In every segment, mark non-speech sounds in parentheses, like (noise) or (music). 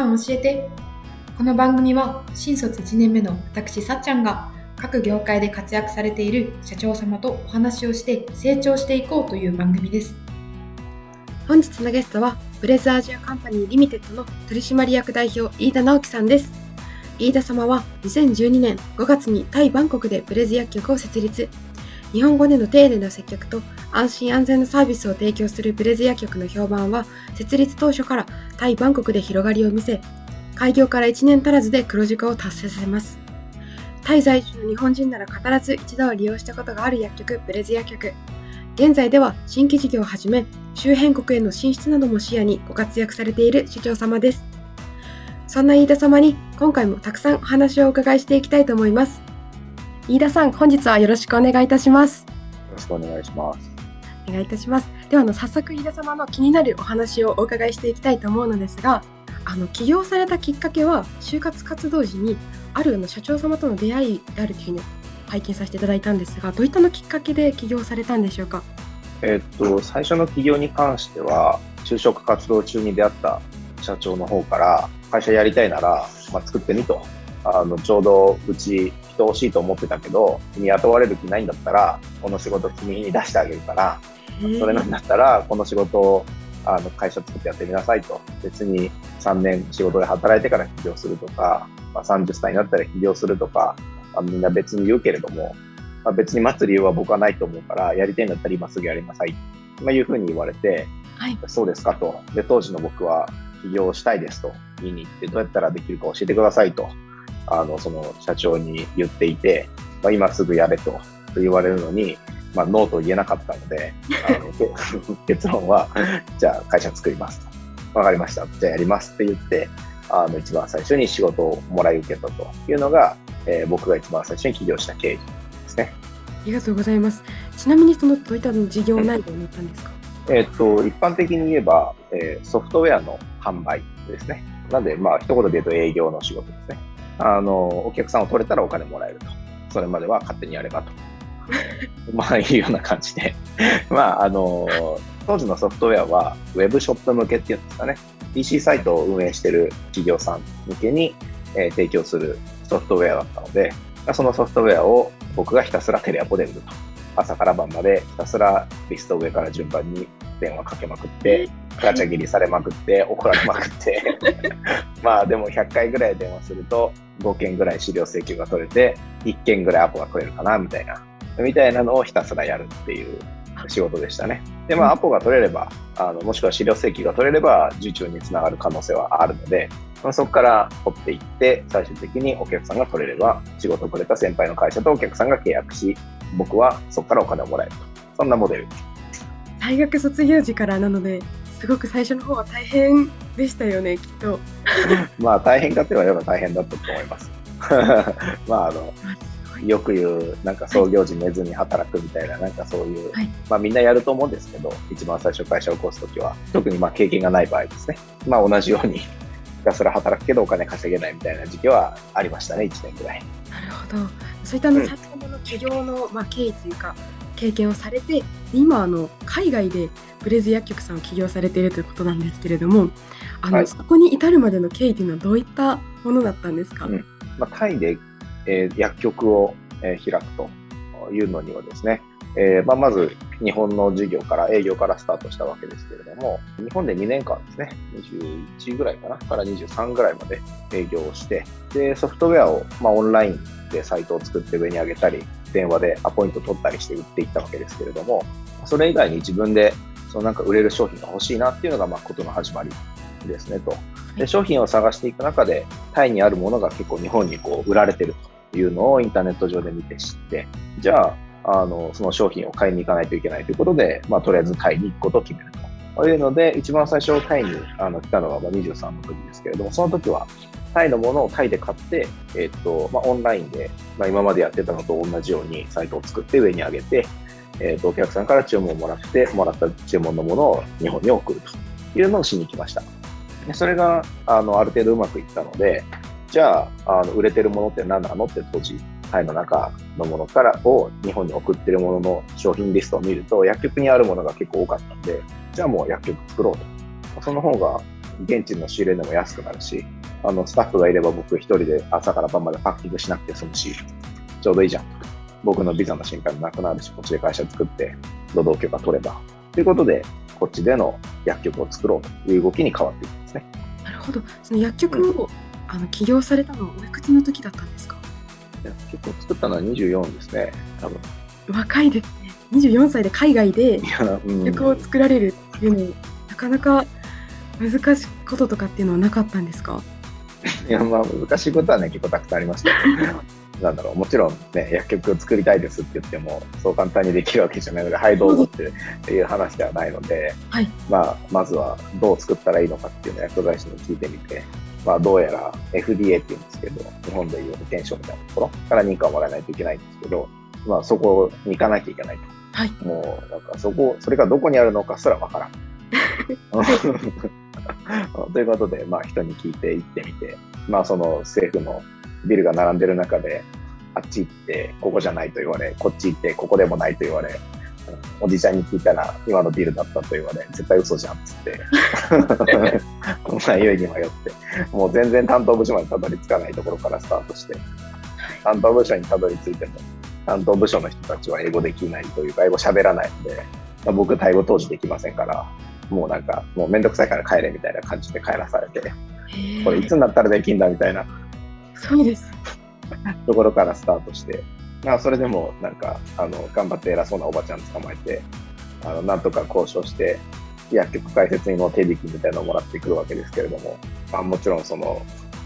さん教えて。この番組は新卒1年目の私さっちゃんが各業界で活躍されている社長様とお話をして成長していこうという番組です。本日のゲストはブレズアジアカンパニーリミテッドの取締役代表飯田直樹さんです。飯田様は2012年5月にタイ・バンコクでブレズ薬局を設立。日本語での丁寧な接客と安心安全なサービスを提供するブレズ薬局の評判は設立当初からタイ・バンコクで広がりを見せ開業から1年足らずで黒字化を達成させます。タイ在住の日本人なら必ず一度は利用したことがある薬局ブレズ薬局。現在では新規事業をはじめ周辺国への進出なども視野にご活躍されている社長様です。そんな飯田様に今回もたくさんお話をお伺いしていきたいと思います。飯田さん本日はよろしくお願いいたします。よろしくお願いします。お願いいたしますではあの早速飯田様の気になるお話をお伺いしていきたいと思うのですがあの起業されたきっかけは就活活動時にあるあの社長様との出会いであるというふうに拝見させていただいたんですがどういったのきっかけで起業されたんでしょうか？えっと最初の起業に関しては就職活動中に出会った社長の方から会社やりたいなら、まあ、作ってみと。あのちょうどうち人欲しいと思ってたけど君雇われる気ないんだったらこの仕事君に出してあげるからそれなんだったらこの仕事をあの会社作ってやってみなさいと。別に3年仕事で働いてから起業するとか、まあ、30歳になったら起業するとか、まあ、みんな別に言うけれども、まあ、別に待つ理由は僕はないと思うからやりたいんだったら今すぐやりなさい、まあ、いうふうに言われて、はい、そうですかと。で当時の僕は起業したいですと言いに行ってどうやったらできるか教えてくださいとあのその社長に言っていて、まあ、今すぐやれと言われるのに、まあ、ノーと言えなかったのであの (laughs) 結論はじゃあ会社作りますと。分かりました。じゃあやりますって言ってあの一番最初に仕事をもらい受けたというのが、えー、僕が一番最初に起業した経緯ですね。ありがとうございます。ちなみにそのどういった事業内容になったんですか、うん、えー、っと一般的に言えば、えー、ソフトウェアの販売ですね。なんでまあ一言で言うと営業の仕事ですねあのお客さんを取れたらお金もらえると。それまでは勝手にやればと。(laughs) まあいうような感じで。(laughs) まああの当時のソフトウェアはウェブショップ向けっていうんですかね。PC サイトを運営してる企業さん向けに、えー、提供するソフトウェアだったのでそのソフトウェアを僕がひたすらテレアポで売ると。朝から晩までひたすらリスト上から順番に電話かけまくってガチャ切りされまくって怒られまくって (laughs) まあでも100回ぐらい電話すると5件ぐらい資料請求が取れて1件ぐらいアポが取れるかなみたいなみたいなのをひたすらやるっていう仕事でしたね。で、まあ、アポが取れれば、あのもしくは資料請求が取れれば、受注につながる可能性はあるので、まあ、そこから掘っていって、最終的にお客さんが取れれば、仕事をくれた先輩の会社とお客さんが契約し、僕はそこからお金をもらえると。そんなモデル。大学卒業時からなので、すごく最初の方は大変でしたよね、きっと。(laughs) まあ、大変かって言われれば大変だったと思います。(laughs) まあ、あの、よく言うなんか創業時寝ずに働くみたいな、なんかそういう、はい、まあ、みんなやると思うんですけど一番最初会社を起こす時は特にまあ経験がない場合ですね、まあ、同じようにひたすら働くけどお金稼げないみたいな時期はありましたね1年ぐらい。なるほど。そういったあの先ほどの起業のまあ経緯というか経験をされて今あの海外でブレズ薬局さんを起業されているということなんですけれどもあの、はい、そこに至るまでの経緯というのはどういったものだったんですか、うん。まあ、タイでえー、薬局を、えー、開くというのにはですね、えーまあ、まず日本の事業から営業からスタートしたわけですけれども、日本で2年間ですね、21ぐらいかな、から23ぐらいまで営業をして、でソフトウェアを、まあ、オンラインでサイトを作って上に上げたり、電話でアポイント取ったりして売っていったわけですけれども、それ以外に自分でそのなんか売れる商品が欲しいなっていうのが、まあ、ことの始まりですねと。で商品を探していく中で、タイにあるものが結構日本にこう売られてるというのをインターネット上で見て知って、じゃあ、あのその商品を買いに行かないといけないということで、まあ、とりあえずタイに行くことを決めるというので、一番最初タイにあの来たのはまあ23の時ですけれども、その時はタイのものをタイで買って、えっとまあ、オンラインで、まあ、今までやってたのと同じようにサイトを作って上に上げて、えっとお客さんから注文をもらって、もらった注文のものを日本に送るというのをしに来ました。でそれがあのある程度うまくいったので、じゃああの売れてるものって何なのって当時、タイの中のものからを日本に送ってるものの商品リストを見ると、薬局にあるものが結構多かったんで、じゃあもう薬局作ろうと。その方が現地の仕入れでも安くなるし、あの、スタッフがいれば僕一人で朝から晩までパッキングしなくて済むし、ちょうどいいじゃん。僕のビザの心配もなくなるし、こっちで会社作って、労働許可取れば。ということで、こっちでの薬局を作ろうという動きに変わっていくんですね。なるほど。その薬局を、うん、あの起業されたのはおいくつの時だったんですか？薬局を作ったのは24ですね、多分。若いですね。24歳で海外で曲を作られるっていうの、うん、なかなか難しいこととかっていうのはなかったんですか？いやまあ難しいことはね結構たくさんありました (laughs) なんだろうもちろんね薬局を作りたいですって言ってもそう簡単にできるわけじゃないのではいどうぞっていう話ではないので、はい、まあまずはどう作ったらいいのかっていうのを薬剤師に聞いてみてまあ、どうやら FDA っていうんですけど、日本でいう保険証みたいなところから認可をもらわないといけないんですけど、まあ、そこに行かなきゃいけないと。はい、もう、なんかそこ、それがどこにあるのかすらわからん。(laughs) (laughs) ということで、まあ、人に聞いて行ってみて、まあ、その政府のビルが並んでる中で、あっち行って、ここじゃないと言われ、こっち行って、ここでもないと言われ、おじちゃんに聞いたら、今のビルだったと言われ、絶対嘘じゃんっつって、(laughs) 迷いに迷って、もう全然担当部署までたどり着かないところからスタートして、担当部署にたどり着いても、担当部署の人たちは英語できないというか、英語喋らないので、ま、僕、タイ語当時できませんから、もうなんか、もうめんどくさいから帰れみたいな感じで帰らされて、これいつになったらできんだみたいな。そうです。ところからスタートして、まあ、それでもなんか、あの、頑張って偉そうなおばちゃん捕まえて、あの、なんとか交渉して、薬局開設にの手引きみたいなのをもらってくるわけですけれども、まあ、もちろんその、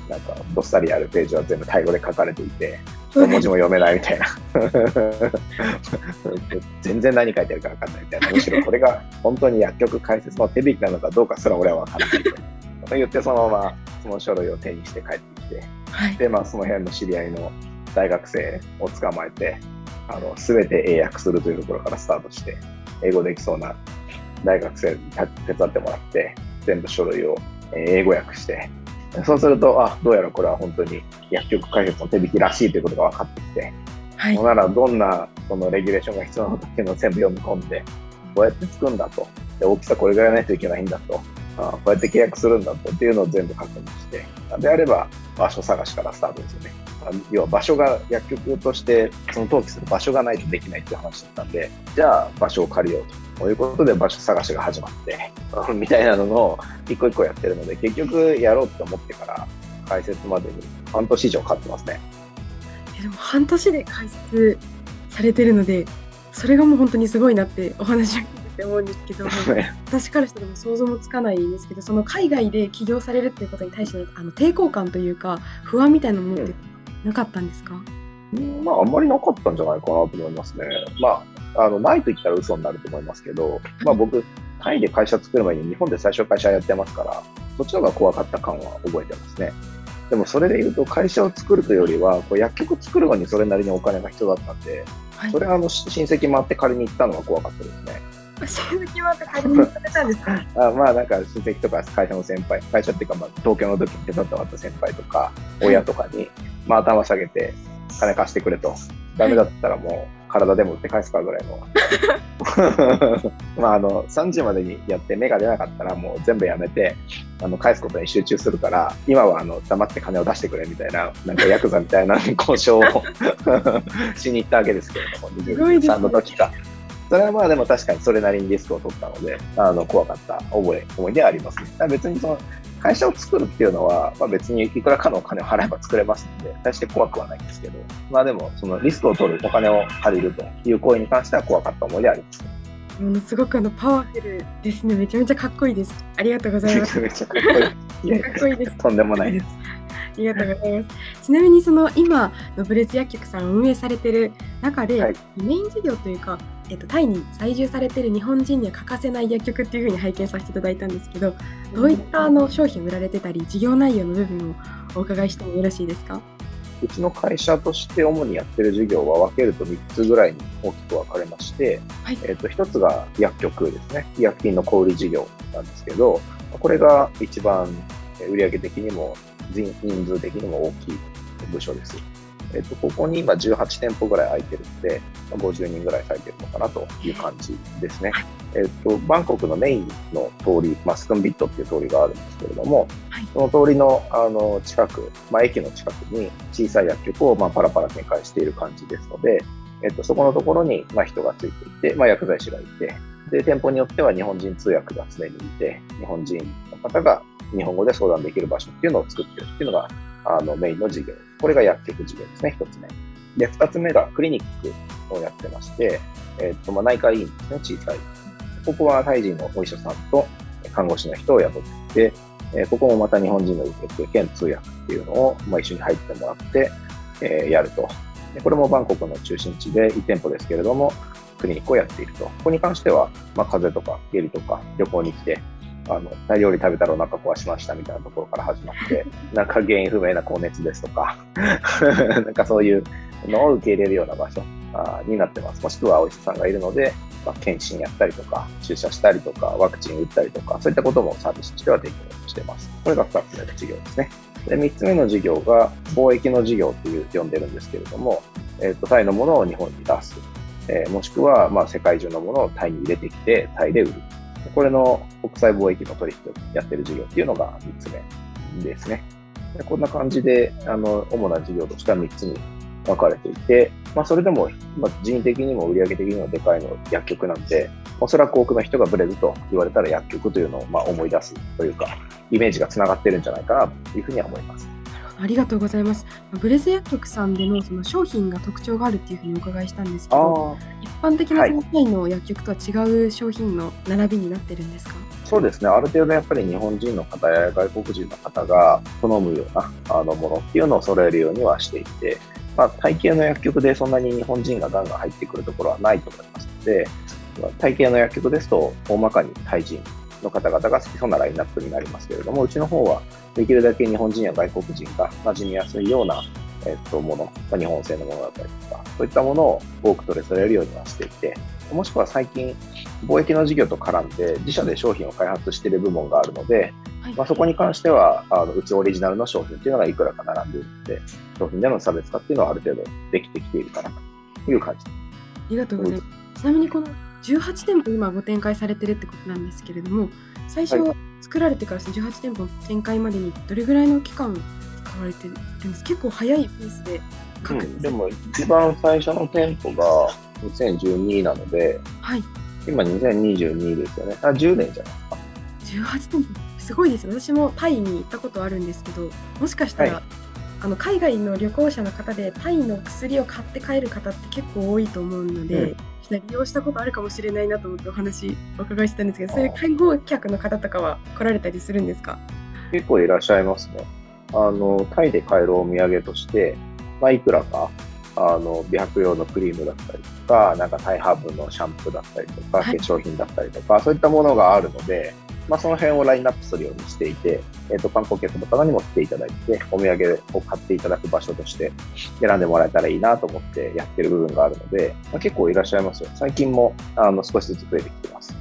なんか、どっさりあるページは全部タイ語で書かれていて、文字も読めないみたいな。(laughs) 全然何書いてるか分かんないみたいな。むしろこれが本当に薬局開設の手引きなのかどうかすら俺は分からないと。言ってそのままその書類を手にして帰ってきて、はい、で、まあその辺の知り合いの大学生を捕まえて、あの、すべて英訳するというところからスタートして、英語できそうな大学生に手伝ってもらって、全部書類を英語訳して、そうすると、あ、どうやらこれは本当に薬局開発の手引きらしいということが分かってきて、はい、ならどんなそのレギュレーションが必要なのかっていうのを全部読み込んで、こうやって作るんだと。で大きさこれぐらいないといけないんだと。あこうやって契約するんだとっていうのを全部確認して、であれば場所探しからスタートですよね。要は場所が薬局としてその登記する場所がないとできないっていう話だったんで、じゃあ場所を借りようと。ということで場所探しが始まって、(laughs) みたいなのを一個一個やってるので、結局やろうと思ってから開設までに半年以上かかってますね。でも半年で開設されてるので、それがもう本当にすごいなってお話を聞いてて思うんですけど、私からしても想像もつかないんですけど、その海外で起業されるっていうことに対してあの抵抗感というか、不安みたいなものってなかったんですか、うん、まあ、あんまりなかったんじゃないかなと思いますね。まああの、ないと言ったら嘘になると思いますけど、まあ僕、タイで会社作る前に日本で最初会社やってますから、そっちの方が怖かった感は覚えてますね。でもそれで言うと会社を作るというよりは、こう薬局作るのにそれなりにお金が必要だったんで、はい、それはあの親戚回って借りに行ったのが怖かったですね。親戚回って借りにたんですか？(laughs) あまあなんか親戚とか会社の先輩、会社っていうかまあ東京の時に手伝ってもらった先輩とか、親とかに、まあ頭下げて金貸してくれと。ダメだったらもう、体でも売って返すかぐらいの。(laughs) まあ、あの、3時までにやって目が出なかったらもう全部やめて、あの、返すことに集中するから、今はあの、黙って金を出してくれみたいな、なんかヤクザみたいな交渉を (laughs) しに行ったわけですけれども、23の時か。それはまあでも確かにそれなりにリスクを取ったので、あの、怖かった覚え、思い出はあります、ね。別にその、会社を作るっていうのは、まあ、別にいくらかのお金を払えば作れますので、大して怖くはないんですけど、まあでも、そのリスクを取るお金を借りるという行為に関しては怖かった思い出あります。ものすごくあのパワフルですね。めちゃめちゃかっこいいです。ありがとうございます。(laughs) めちゃめちゃかっこいい。(laughs) かっこいいです。とんでもないです。ありがとうございます。ちなみにその今のブレス薬局さんを運営されてる中で、はい、メイン事業というかえっと、タイに在住されている日本人には欠かせない薬局っていうふうに拝見させていただいたんですけどどういったあの商品売られてたり事業内容の部分をお伺いしてもよろしいですか？うちの会社として主にやってる事業は分けると3つぐらいに大きく分かれまして、はい、えっと1つが薬局ですね。医薬品の小売事業なんですけどこれが一番売上的にも人数的にも大きい部署です。えっと、ここに今18店舗ぐらい空いてるんで、50人ぐらい咲いてるのかなという感じですね。えっと、バンコクのメインの通り、まあ、スクンビットっていう通りがあるんですけれども、はい、その通りのあの近く、まあ、駅の近くに小さい薬局をまあパラパラ展開している感じですので、えっと、そこのところにまあ人がついていて、まあ、薬剤師がいて、で、店舗によっては日本人通訳が常にいて、日本人の方が日本語で相談できる場所っていうのを作ってるっていうのが、あの、メインの事業。これが薬局事業ですね、一つ目。で、二つ目がクリニックをやってまして、えっと、まあ、内科医院ですね、小さい。ここはタイ人のお医者さんと看護師の人を雇って、えここもまた日本人の受付兼通訳っていうのを、まあ、一緒に入ってもらって、え、やると。でこれもバンコクの中心地で1店舗ですけれども、クリニックをやっていると。ここに関しては、まあ、風邪とか下痢とか旅行に来て、あの、タイ料理食べたらお腹壊しましたみたいなところから始まって、(laughs) なんか原因不明な高熱ですとか、(laughs) なんかそういうのを受け入れるような場所になってます。もしくはお医者さんがいるので、まあ、検診やったりとか、注射したりとか、ワクチン打ったりとか、そういったこともサービスとしては提供しています。これが2つ目の事業ですね。で、3つ目の事業が貿易の事業っていう呼んでるんですけれども、えっ、ー、と、タイのものを日本に出す。えー、もしくは、まあ、世界中のものをタイに入れてきて、タイで売る。これの国際貿易の取引をやってる事業っていうのが3つ目ですね。でこんな感じで、あの、主な事業としては3つに分かれていて、まあ、それでも、まあ、人的にも売上的にもでかいの薬局なんで、おそらく多くの人がブレズと言われたら薬局というのをまあ思い出すというか、イメージがつながってるんじゃないかなというふうには思います。ありがとうございます。ブレズ薬局さんでのその商品が特徴があるっていうふうにお伺いしたんですけど、一般的なそのタイの薬局とは違う商品の並びになってるんですか、そうですね、ある程度やっぱり日本人の方や外国人の方が好むようなあのものっていうのを揃えるようにはしていて、まあ、体系の薬局でそんなに日本人がガンガン入ってくるところはないと思いますので、体系の薬局ですと、大まかにタイ人の方々が好きそうなラインナップになりますけれども、うちの方はできるだけ日本人や外国人が馴染みやすいような、えっと、もの、まあ、日本製のものだったりとか、そういったものを多く取り揃えるようにはしていて、もしくは最近、貿易の事業と絡んで、自社で商品を開発している部門があるので、まあ、そこに関しては、あのうちオリジナルの商品っていうのがいくらか並んでいるので、商品での差別化っていうのはある程度できてきているかなという感じ。ありがとうございます。ちなみにこの18店舗今ご展開されてるってことなんですけれども最初作られてからその18店舗展開までにどれぐらいの期間使われてるんです結構早いペースで書くんです、うん、でも一番最初の店舗が2012なので、はい、今2022ですよね。あ10年じゃないですか18店舗？すごいです私もタイに行ったことあるんですけどもしかしたら、はい、あの海外の旅行者の方でタイの薬を買って帰る方って結構多いと思うので、うん。利用したことあるかもしれないなと思ってお話お伺いしたんですけどそういう介護客の方とかは来られたりするんですか？結構いらっしゃいますね。あのタイで買えるお土産として、まあ、いくらかあの美白用のクリームだったりとか、なんかタイハーブのシャンプーだったりとか、化粧品だったりとか、そういったものがあるので、まあ、その辺をラインナップするようにしていて、えっ、ー、と、観光客の方にも来ていただいて、お土産を買っていただく場所として選んでもらえたらいいなと思ってやってる部分があるので、まあ、結構いらっしゃいますよ。最近もあの少しずつ増えてきてます。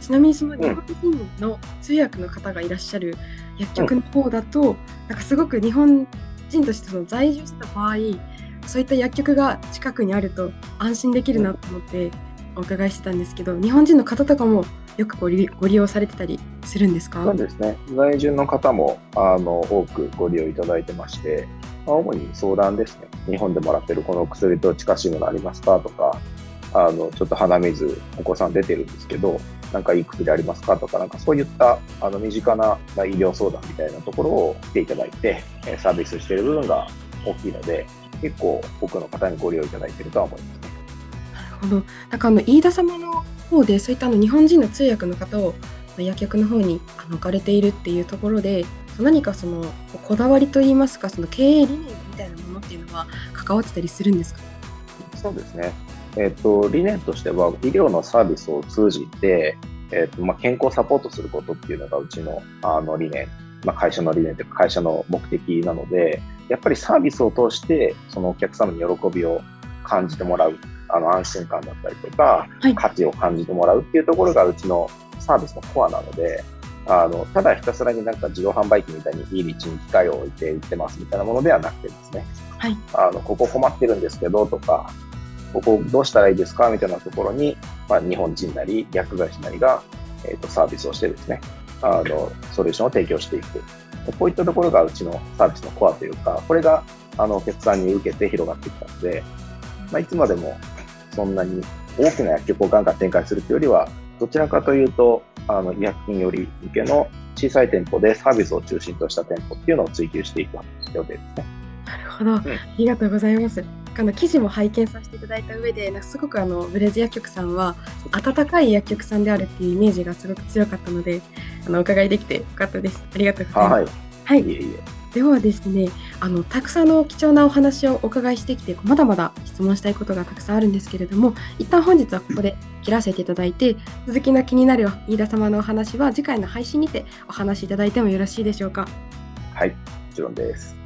ちなみにその日本人の通訳の方がいらっしゃる薬局の方だと、うん、なんかすごく日本人としてその在住した場合、そういった薬局が近くにあると安心できるなと思ってお伺いしてたんですけど、日本人の方とかもよくご利ご利用されてたりするんですか？そうですね。在住の方もあの多くご利用いただいてまして、まあ、主に相談ですね。日本でもらってるこの薬と近しいものありますかとか、あのちょっと鼻水、お子さん出てるんですけど、なんかいい薬ありますかとか、なんかそういったあの身近な医療相談みたいなところを来ていただいて、サービスしている部分が大きいので、結構多くの方にご利用いただいているとは思います、ね。なるほど。なんかあの飯田様の方でそういったあの日本人の通訳の方を薬局の方に置かれているっていうところで何かそのこだわりといいますかその経営理念みたいなものっていうのは関わってたりするんですか？そうですね、えーと、理念としては医療のサービスを通じて、えーとまあ、健康サポートすることっていうのがうちのあの理念、まあ、会社の理念というか会社の目的なのでやっぱりサービスを通してそのお客様に喜びを感じてもらう。あの安心感だったりとか、はい、価値を感じてもらうっていうところがうちのサービスのコアなので、あの、ただひたすらになんか自動販売機みたいにいい道に機械を置いて売ってますみたいなものではなくてですね、はい。あの、ここ困ってるんですけどとか、ここどうしたらいいですかみたいなところに、まあ、日本人なり、薬剤師なりが、えっ、と、サービスをしてですね、あの、ソリューションを提供していく。こういったところがうちのサービスのコアというか、これが、あの、お客さんに受けて広がってきたので、まあ、いつまでもそんなに大きな薬局をガンガン展開するというよりは、どちらかというと、あの、医薬品より向けの小さい店舗でサービスを中心とした店舗っていうのを追求していく予定ですね。なるほど、ありがとうございます。あの記事も拝見させていただいた上で、なんかすごくあのブレズ薬局さんは温かい薬局さんであるっていうイメージがすごく強かったので、あのお伺いできてよかったです。ありがとうございます。はい。はい、いえいえ。ではですね、あのたくさんの貴重なお話をお伺いしてきて、まだまだ質問したいことがたくさんあるんですけれども、一旦本日はここで切らせていただいて、続きの気になる飯田様のお話は次回の配信にてお話しいただいてもよろしいでしょうか？はい、もちろんです。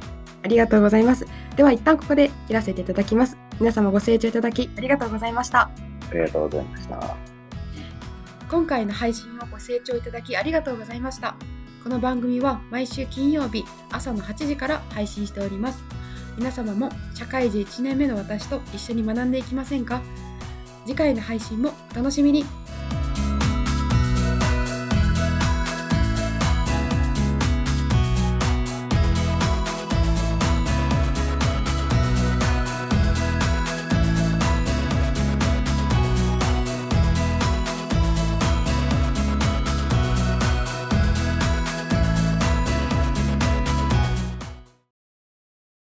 ありがとうございます。では一旦ここで切らせていただきます。皆様ご清聴いただきありがとうございました。ありがとうございました。今回の配信をご清聴いただきありがとうございました。この番組は毎週金曜日朝の8時から配信しております。皆様も社会人1年目の私と一緒に学んでいきませんか？次回の配信もお楽しみに